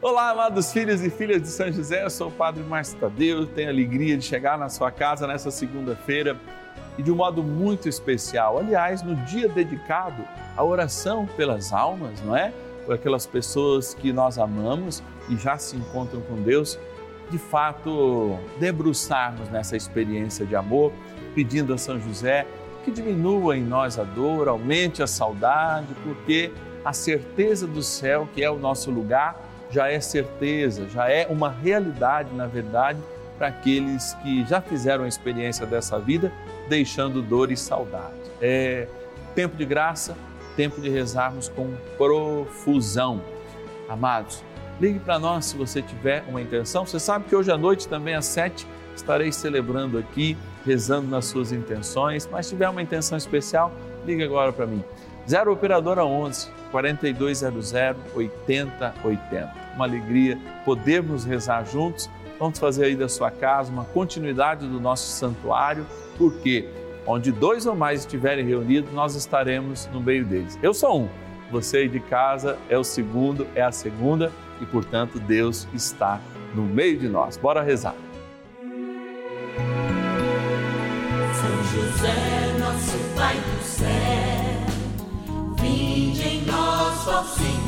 Olá, amados filhos e filhas de São José, eu sou o Padre Márcio Tadeu, tenho alegria de chegar na sua casa nessa segunda-feira e de um modo muito especial, aliás, no dia dedicado à oração pelas almas, não é? Por aquelas pessoas que nós amamos e já se encontram com Deus, de fato, debruçarmos nessa experiência de amor, pedindo a São José que diminua em nós a dor, aumente a saudade, porque a certeza do céu, que é o nosso lugar, já é certeza, já é uma realidade, na verdade, para aqueles que já fizeram a experiência dessa vida, deixando dor e saudade. É tempo de graça, tempo de rezarmos com profusão. Amados, ligue para nós se você tiver uma intenção. Você sabe que hoje à noite, também às sete, estarei celebrando aqui, rezando nas suas intenções. Mas se tiver uma intenção especial, ligue agora para mim. 0 Operadora 11 4200 8080. Uma alegria podermos rezar juntos. Vamos fazer aí da sua casa uma continuidade do nosso santuário, porque onde dois ou mais estiverem reunidos, nós estaremos no meio deles. Eu sou um, você aí de casa é o segundo, é a segunda e, portanto, Deus está no meio de nós. Bora rezar. São José, nosso Pai do céu, vinde em nós, ó Senhor,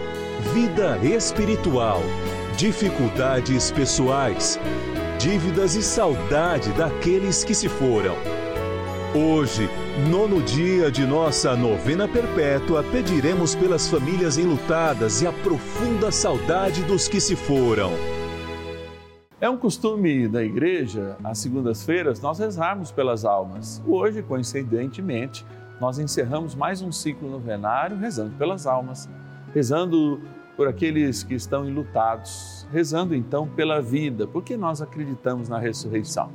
vida espiritual, dificuldades pessoais, dívidas e saudade daqueles que se foram. Hoje, nono dia de nossa novena perpétua, pediremos pelas famílias enlutadas e a profunda saudade dos que se foram. É um costume da igreja, às segundas-feiras, nós rezarmos pelas almas. Hoje, coincidentemente, nós encerramos mais um ciclo novenário rezando pelas almas, rezando por aqueles que estão enlutados, rezando então pela vida, porque nós acreditamos na ressurreição.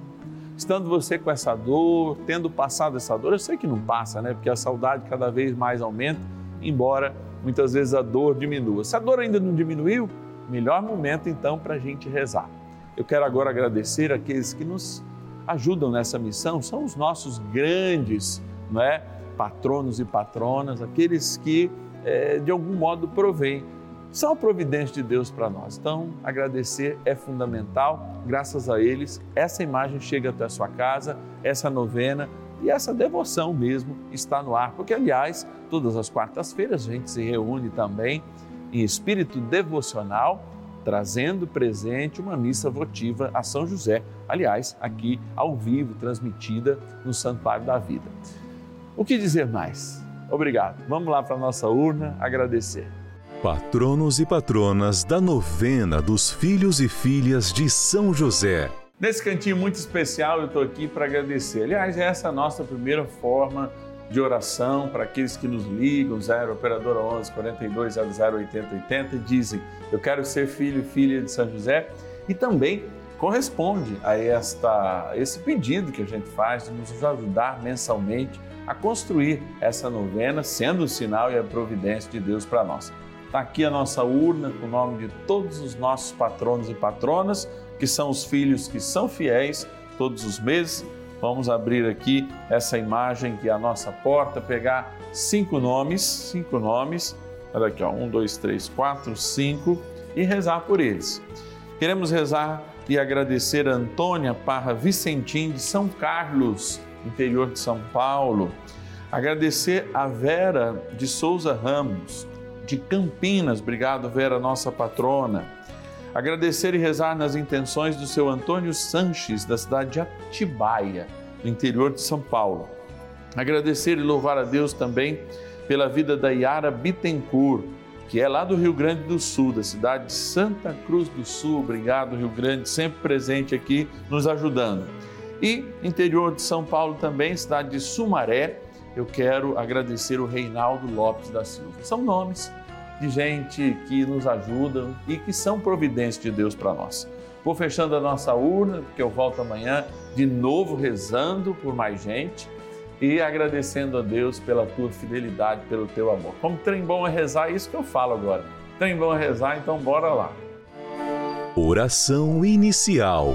Estando você com essa dor, tendo passado essa dor, eu sei que não passa, né? Porque a saudade cada vez mais aumenta, embora muitas vezes a dor diminua. Se a dor ainda não diminuiu, melhor momento então para a gente rezar. Eu quero agora agradecer aqueles que nos ajudam nessa missão, são os nossos grandes, não é? Patronos e patronas, aqueles que eh, de algum modo provêm são a providência de Deus para nós. Então, agradecer é fundamental. Graças a eles, essa imagem chega até a sua casa, essa novena e essa devoção mesmo está no ar. Porque, aliás, todas as quartas-feiras a gente se reúne também em espírito devocional, trazendo presente uma missa votiva a São José. Aliás, aqui ao vivo, transmitida no Santuário da Vida. O que dizer mais? Obrigado. Vamos lá para a nossa urna agradecer. Patronos e patronas da novena dos filhos e filhas de São José. Nesse cantinho muito especial, eu estou aqui para agradecer. Aliás, essa é a nossa primeira forma de oração para aqueles que nos ligam, 0 Operadora 11 42 00 80 80 e dizem: Eu quero ser filho e filha de São José. E também corresponde a esta, esse pedido que a gente faz de nos ajudar mensalmente a construir essa novena, sendo o sinal e a providência de Deus para nós. Está aqui a nossa urna com o nome de todos os nossos patronos e patronas, que são os filhos que são fiéis todos os meses. Vamos abrir aqui essa imagem que é a nossa porta, pegar cinco nomes, cinco nomes, olha aqui, ó, um, dois, três, quatro, cinco, e rezar por eles. Queremos rezar e agradecer a Antônia Parra Vicentim de São Carlos, interior de São Paulo. Agradecer a Vera de Souza Ramos, de Campinas, obrigado Vera, nossa patrona. Agradecer e rezar nas intenções do seu Antônio Sanches, da cidade de Atibaia, no interior de São Paulo. Agradecer e louvar a Deus também pela vida da Yara Bittencourt, que é lá do Rio Grande do Sul, da cidade de Santa Cruz do Sul. Obrigado, Rio Grande, sempre presente aqui, nos ajudando. E interior de São Paulo também, cidade de Sumaré, eu quero agradecer o Reinaldo Lopes da Silva. São nomes de gente que nos ajudam e que são providência de Deus para nós. Vou fechando a nossa urna, porque eu volto amanhã de novo rezando por mais gente e agradecendo a Deus pela tua fidelidade, pelo teu amor. Como trem bom é rezar, é isso que eu falo agora. Trem bom é rezar, então bora lá. Oração inicial.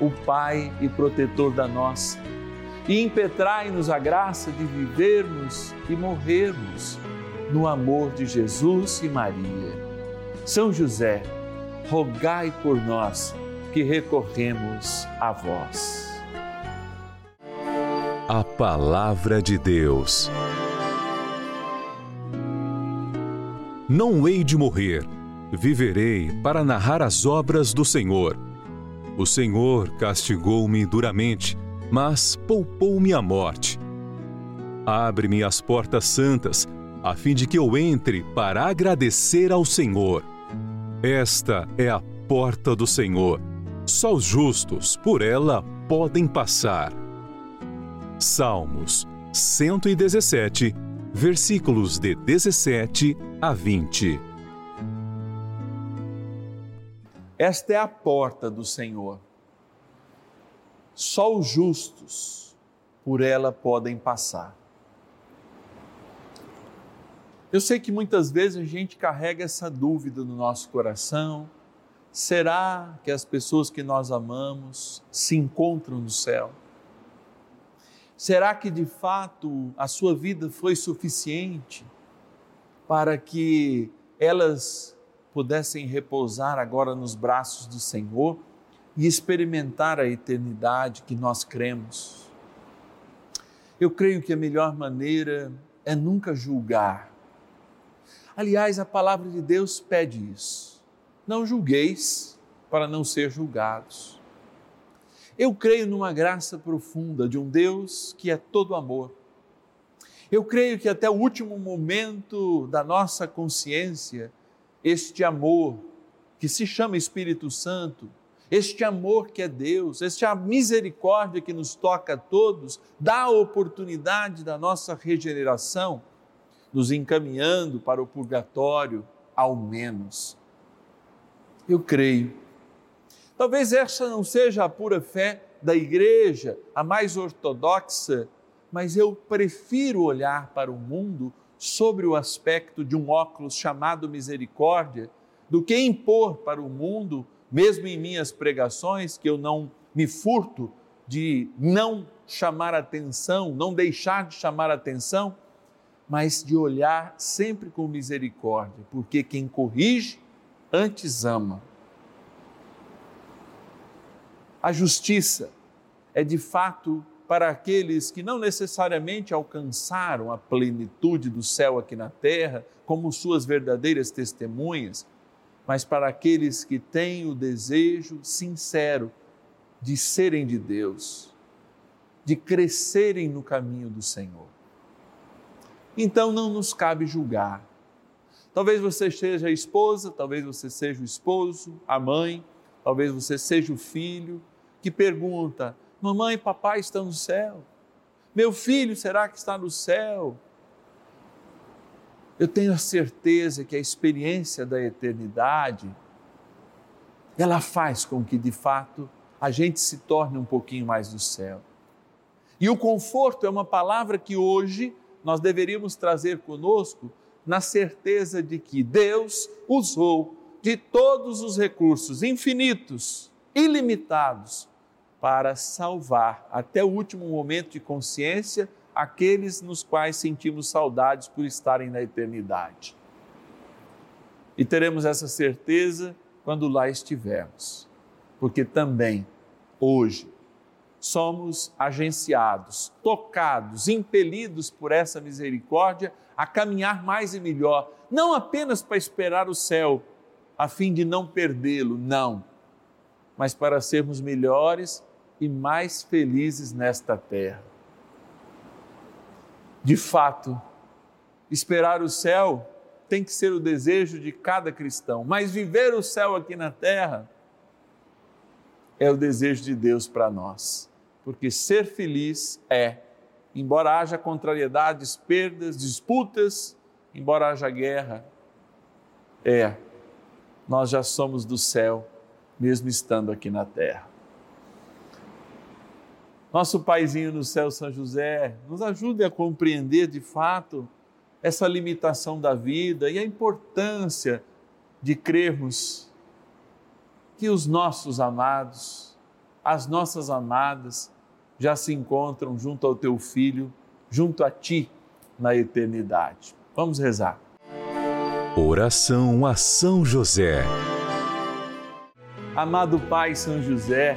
o Pai e protetor da nossa, e impetrai-nos a graça de vivermos e morrermos no amor de Jesus e Maria. São José, rogai por nós que recorremos a vós. A Palavra de Deus. Não hei de morrer, viverei para narrar as obras do Senhor. O Senhor castigou-me duramente, mas poupou-me a morte. Abre-me as portas santas, a fim de que eu entre para agradecer ao Senhor. Esta é a porta do Senhor só os justos por ela podem passar. Salmos 117, versículos de 17 a 20. Esta é a porta do Senhor. Só os justos por ela podem passar. Eu sei que muitas vezes a gente carrega essa dúvida no nosso coração Será que as pessoas que nós amamos se encontram no céu? Será que de fato a sua vida foi suficiente para que elas pudessem repousar agora nos braços do Senhor e experimentar a eternidade que nós cremos? Eu creio que a melhor maneira é nunca julgar. Aliás, a palavra de Deus pede isso não julgueis para não ser julgados. Eu creio numa graça profunda de um Deus que é todo amor. Eu creio que até o último momento da nossa consciência, este amor, que se chama Espírito Santo, este amor que é Deus, esta misericórdia que nos toca a todos, dá a oportunidade da nossa regeneração, nos encaminhando para o purgatório, ao menos. Eu creio. Talvez essa não seja a pura fé da igreja, a mais ortodoxa, mas eu prefiro olhar para o mundo sobre o aspecto de um óculos chamado misericórdia, do que impor para o mundo mesmo em minhas pregações, que eu não me furto de não chamar atenção, não deixar de chamar atenção, mas de olhar sempre com misericórdia, porque quem corrige antes ama. A justiça é de fato para aqueles que não necessariamente alcançaram a plenitude do céu aqui na terra, como suas verdadeiras testemunhas, mas para aqueles que têm o desejo sincero de serem de Deus, de crescerem no caminho do Senhor. Então não nos cabe julgar. Talvez você seja a esposa, talvez você seja o esposo, a mãe, talvez você seja o filho que pergunta: Mamãe e papai estão no céu? Meu filho será que está no céu? Eu tenho a certeza que a experiência da eternidade ela faz com que de fato a gente se torne um pouquinho mais do céu. E o conforto é uma palavra que hoje nós deveríamos trazer conosco na certeza de que Deus usou de todos os recursos infinitos, ilimitados, para salvar até o último momento de consciência aqueles nos quais sentimos saudades por estarem na eternidade. E teremos essa certeza quando lá estivermos, porque também hoje somos agenciados, tocados, impelidos por essa misericórdia a caminhar mais e melhor, não apenas para esperar o céu, a fim de não perdê-lo, não, mas para sermos melhores e mais felizes nesta terra de fato, esperar o céu tem que ser o desejo de cada cristão, mas viver o céu aqui na terra é o desejo de Deus para nós, porque ser feliz é, embora haja contrariedades, perdas, disputas, embora haja guerra, é, nós já somos do céu, mesmo estando aqui na terra. Nosso paizinho no céu, São José, nos ajude a compreender de fato essa limitação da vida e a importância de crermos que os nossos amados, as nossas amadas, já se encontram junto ao teu filho, junto a ti na eternidade. Vamos rezar. Oração a São José. Amado Pai São José,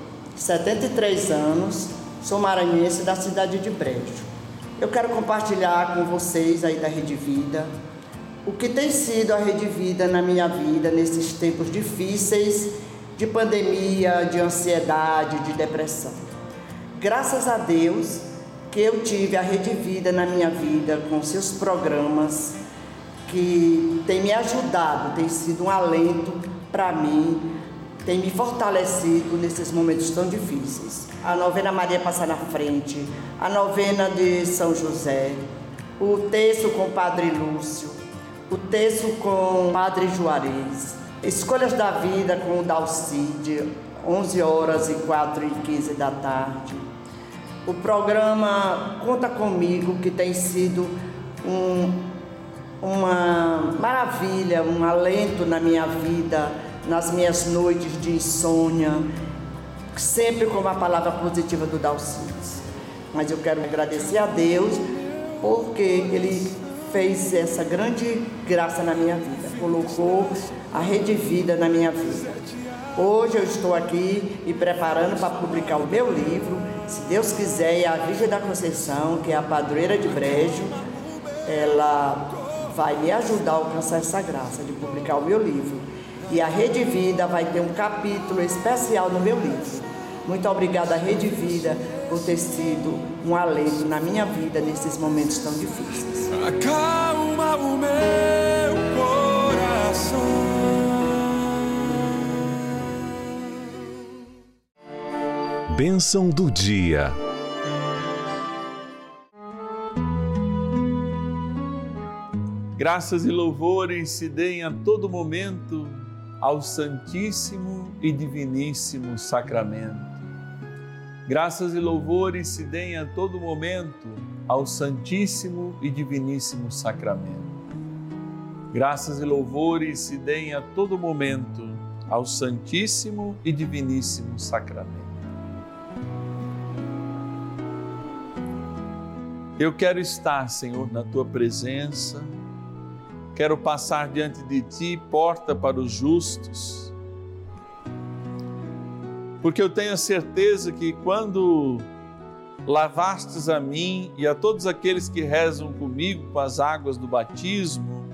73 anos, sou maranhense da cidade de Brejo. Eu quero compartilhar com vocês aí da Rede Vida o que tem sido a Rede Vida na minha vida nesses tempos difíceis de pandemia, de ansiedade, de depressão. Graças a Deus que eu tive a Rede Vida na minha vida com seus programas que tem me ajudado, tem sido um alento para mim, tem me fortalecido nesses momentos tão difíceis. A novena Maria Passa na Frente, a novena de São José, o texto com o Padre Lúcio, o texto com o Padre Juarez, Escolhas da Vida com o Dalcide, 11 horas e 4 e 15 da tarde. O programa Conta Comigo, que tem sido um, uma maravilha, um alento na minha vida, nas minhas noites de insônia, sempre com a palavra positiva do Dalcides. Mas eu quero agradecer a Deus porque Ele fez essa grande graça na minha vida, colocou a Rede Vida na minha vida. Hoje eu estou aqui me preparando para publicar o meu livro, se Deus quiser, e a Virgem da Conceição, que é a padroeira de Brejo, ela vai me ajudar a alcançar essa graça de publicar o meu livro. E a Rede Vida vai ter um capítulo especial no meu livro. Muito obrigada, Rede Vida, por ter sido um alento na minha vida nesses momentos tão difíceis. Acalma o meu coração. Bênção do dia. Graças e louvores se deem a todo momento ao Santíssimo e Diviníssimo Sacramento. Graças e louvores se deem a todo momento ao Santíssimo e Diviníssimo Sacramento. Graças e louvores se deem a todo momento ao Santíssimo e Diviníssimo Sacramento. Eu quero estar, Senhor, na tua presença, quero passar diante de ti, porta para os justos, porque eu tenho a certeza que quando lavastes a mim e a todos aqueles que rezam comigo com as águas do batismo,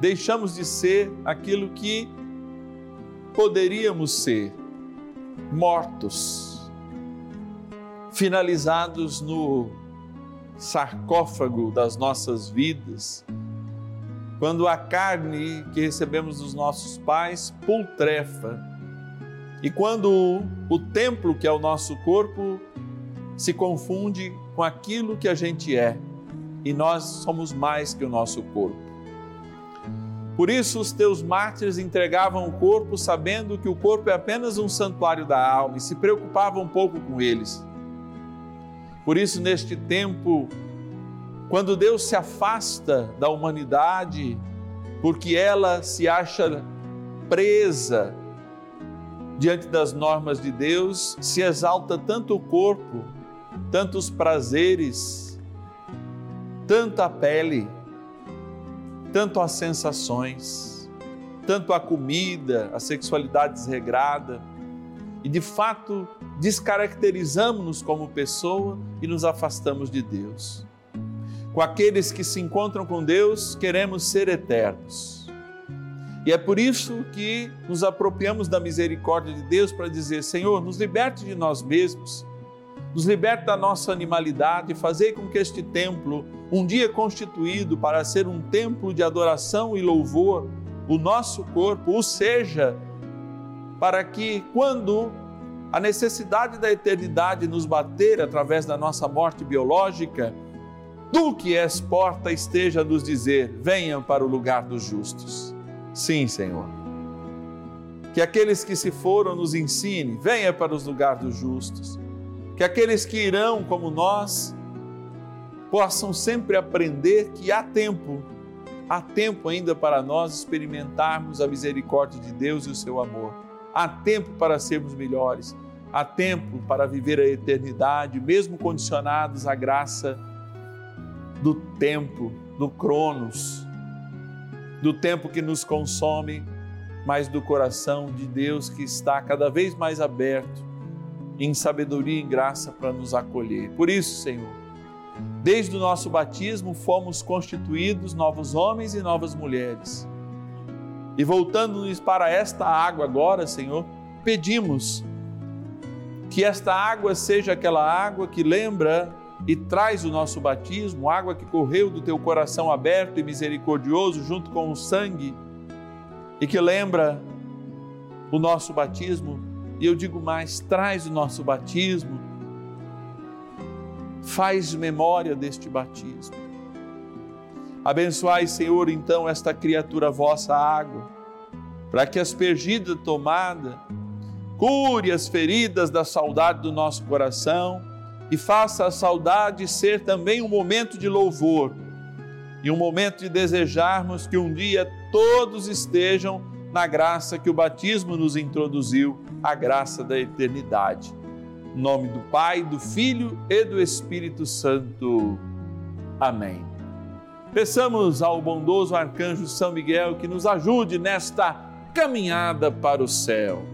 deixamos de ser aquilo que poderíamos ser, mortos, finalizados no sarcófago das nossas vidas, quando a carne que recebemos dos nossos pais pultrefa, e quando o templo que é o nosso corpo se confunde com aquilo que a gente é, e nós somos mais que o nosso corpo. Por isso, os teus mártires entregavam o corpo sabendo que o corpo é apenas um santuário da alma e se preocupavam um pouco com eles. Por isso, neste tempo, quando Deus se afasta da humanidade, porque ela se acha presa diante das normas de Deus, se exalta tanto o corpo, tantos prazeres, tanta pele, tanto as sensações, tanto a comida, a sexualidade desregrada, e de fato descaracterizamos-nos como pessoa e nos afastamos de Deus. Com aqueles que se encontram com Deus, queremos ser eternos. E é por isso que nos apropriamos da misericórdia de Deus para dizer: Senhor, nos liberte de nós mesmos, nos liberte da nossa animalidade fazer com que este templo, um dia constituído para ser um templo de adoração e louvor, o nosso corpo, o seja, para que quando a necessidade da eternidade nos bater através da nossa morte biológica, tu que és porta esteja a nos dizer: venham para o lugar dos justos. Sim, Senhor. Que aqueles que se foram nos ensine, venha para os lugares dos justos. Que aqueles que irão como nós possam sempre aprender que há tempo, há tempo ainda para nós experimentarmos a misericórdia de Deus e o seu amor. Há tempo para sermos melhores há tempo para viver a eternidade, mesmo condicionados à graça do tempo, do Cronos, do tempo que nos consome, mas do coração de Deus que está cada vez mais aberto em sabedoria e em graça para nos acolher. Por isso, Senhor, desde o nosso batismo fomos constituídos novos homens e novas mulheres. E voltando-nos para esta água agora, Senhor, pedimos que esta água seja aquela água que lembra e traz o nosso batismo, água que correu do teu coração aberto e misericordioso junto com o sangue e que lembra o nosso batismo. E eu digo mais: traz o nosso batismo, faz memória deste batismo. Abençoai, Senhor, então, esta criatura vossa água, para que aspergida tomada, cure as feridas da saudade do nosso coração e faça a saudade ser também um momento de louvor e um momento de desejarmos que um dia todos estejam na graça que o batismo nos introduziu, a graça da eternidade. Em nome do Pai, do Filho e do Espírito Santo. Amém. Peçamos ao bondoso arcanjo São Miguel que nos ajude nesta caminhada para o céu.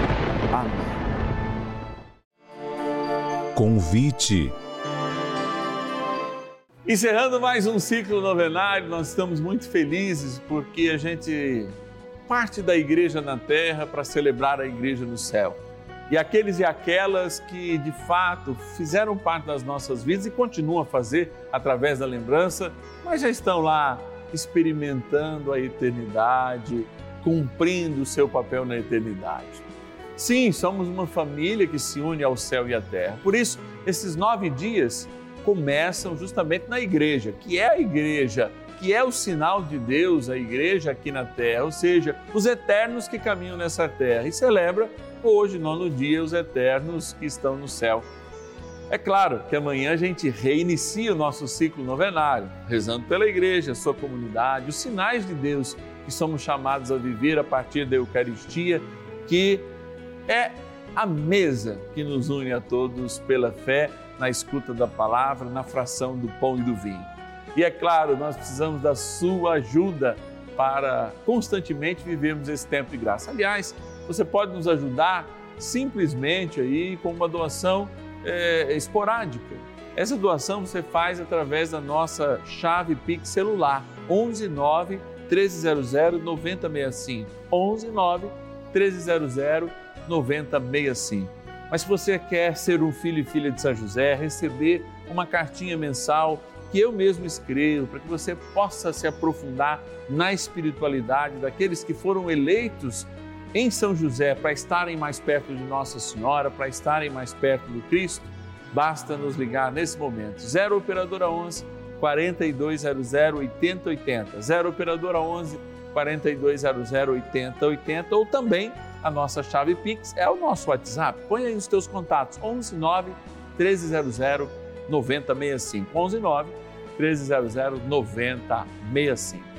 Amém. Convite. Encerrando mais um ciclo novenário, nós estamos muito felizes porque a gente parte da igreja na terra para celebrar a igreja no céu. E aqueles e aquelas que de fato fizeram parte das nossas vidas e continuam a fazer através da lembrança, mas já estão lá experimentando a eternidade, cumprindo o seu papel na eternidade. Sim, somos uma família que se une ao céu e à terra. Por isso, esses nove dias começam justamente na igreja, que é a igreja, que é o sinal de Deus, a igreja aqui na terra, ou seja, os eternos que caminham nessa terra. E celebra hoje, nono dia, os eternos que estão no céu. É claro que amanhã a gente reinicia o nosso ciclo novenário, rezando pela igreja, sua comunidade, os sinais de Deus que somos chamados a viver a partir da Eucaristia, que é a mesa que nos une a todos pela fé, na escuta da palavra, na fração do pão e do vinho. E é claro, nós precisamos da sua ajuda para constantemente vivermos esse tempo de graça. Aliás, você pode nos ajudar simplesmente aí com uma doação é, esporádica. Essa doação você faz através da nossa chave Pix celular 11 9 1300 9065 11 9 1300 9065. Mas se você quer ser um filho e filha de São José, receber uma cartinha mensal que eu mesmo escrevo, para que você possa se aprofundar na espiritualidade daqueles que foram eleitos em São José para estarem mais perto de Nossa Senhora, para estarem mais perto do Cristo, basta nos ligar nesse momento. 0 Operadora 11 4200 8080. 0 Operadora 11 4200 8080 ou também a nossa chave Pix é o nosso WhatsApp. Põe aí os teus contatos 11 9 1300 9065. 11 9 1300 9065.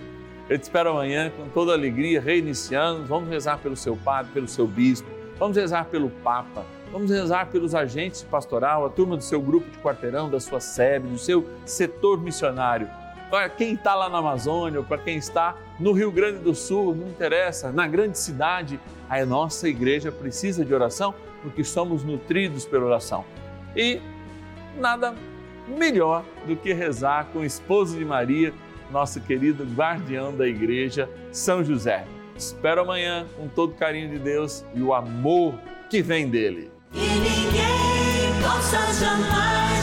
Eu te espero amanhã com toda alegria, reiniciando. Vamos rezar pelo seu padre, pelo seu bispo, vamos rezar pelo Papa, vamos rezar pelos agentes pastoral, a turma do seu grupo de quarteirão, da sua sede, do seu setor missionário. Para quem está lá na Amazônia, para quem está no Rio Grande do Sul, não interessa, na grande cidade, a nossa igreja precisa de oração porque somos nutridos pela oração. E nada melhor do que rezar com o esposo de Maria, nosso querido guardião da igreja, São José. Espero amanhã com todo o carinho de Deus e o amor que vem dele. E ninguém possa jamais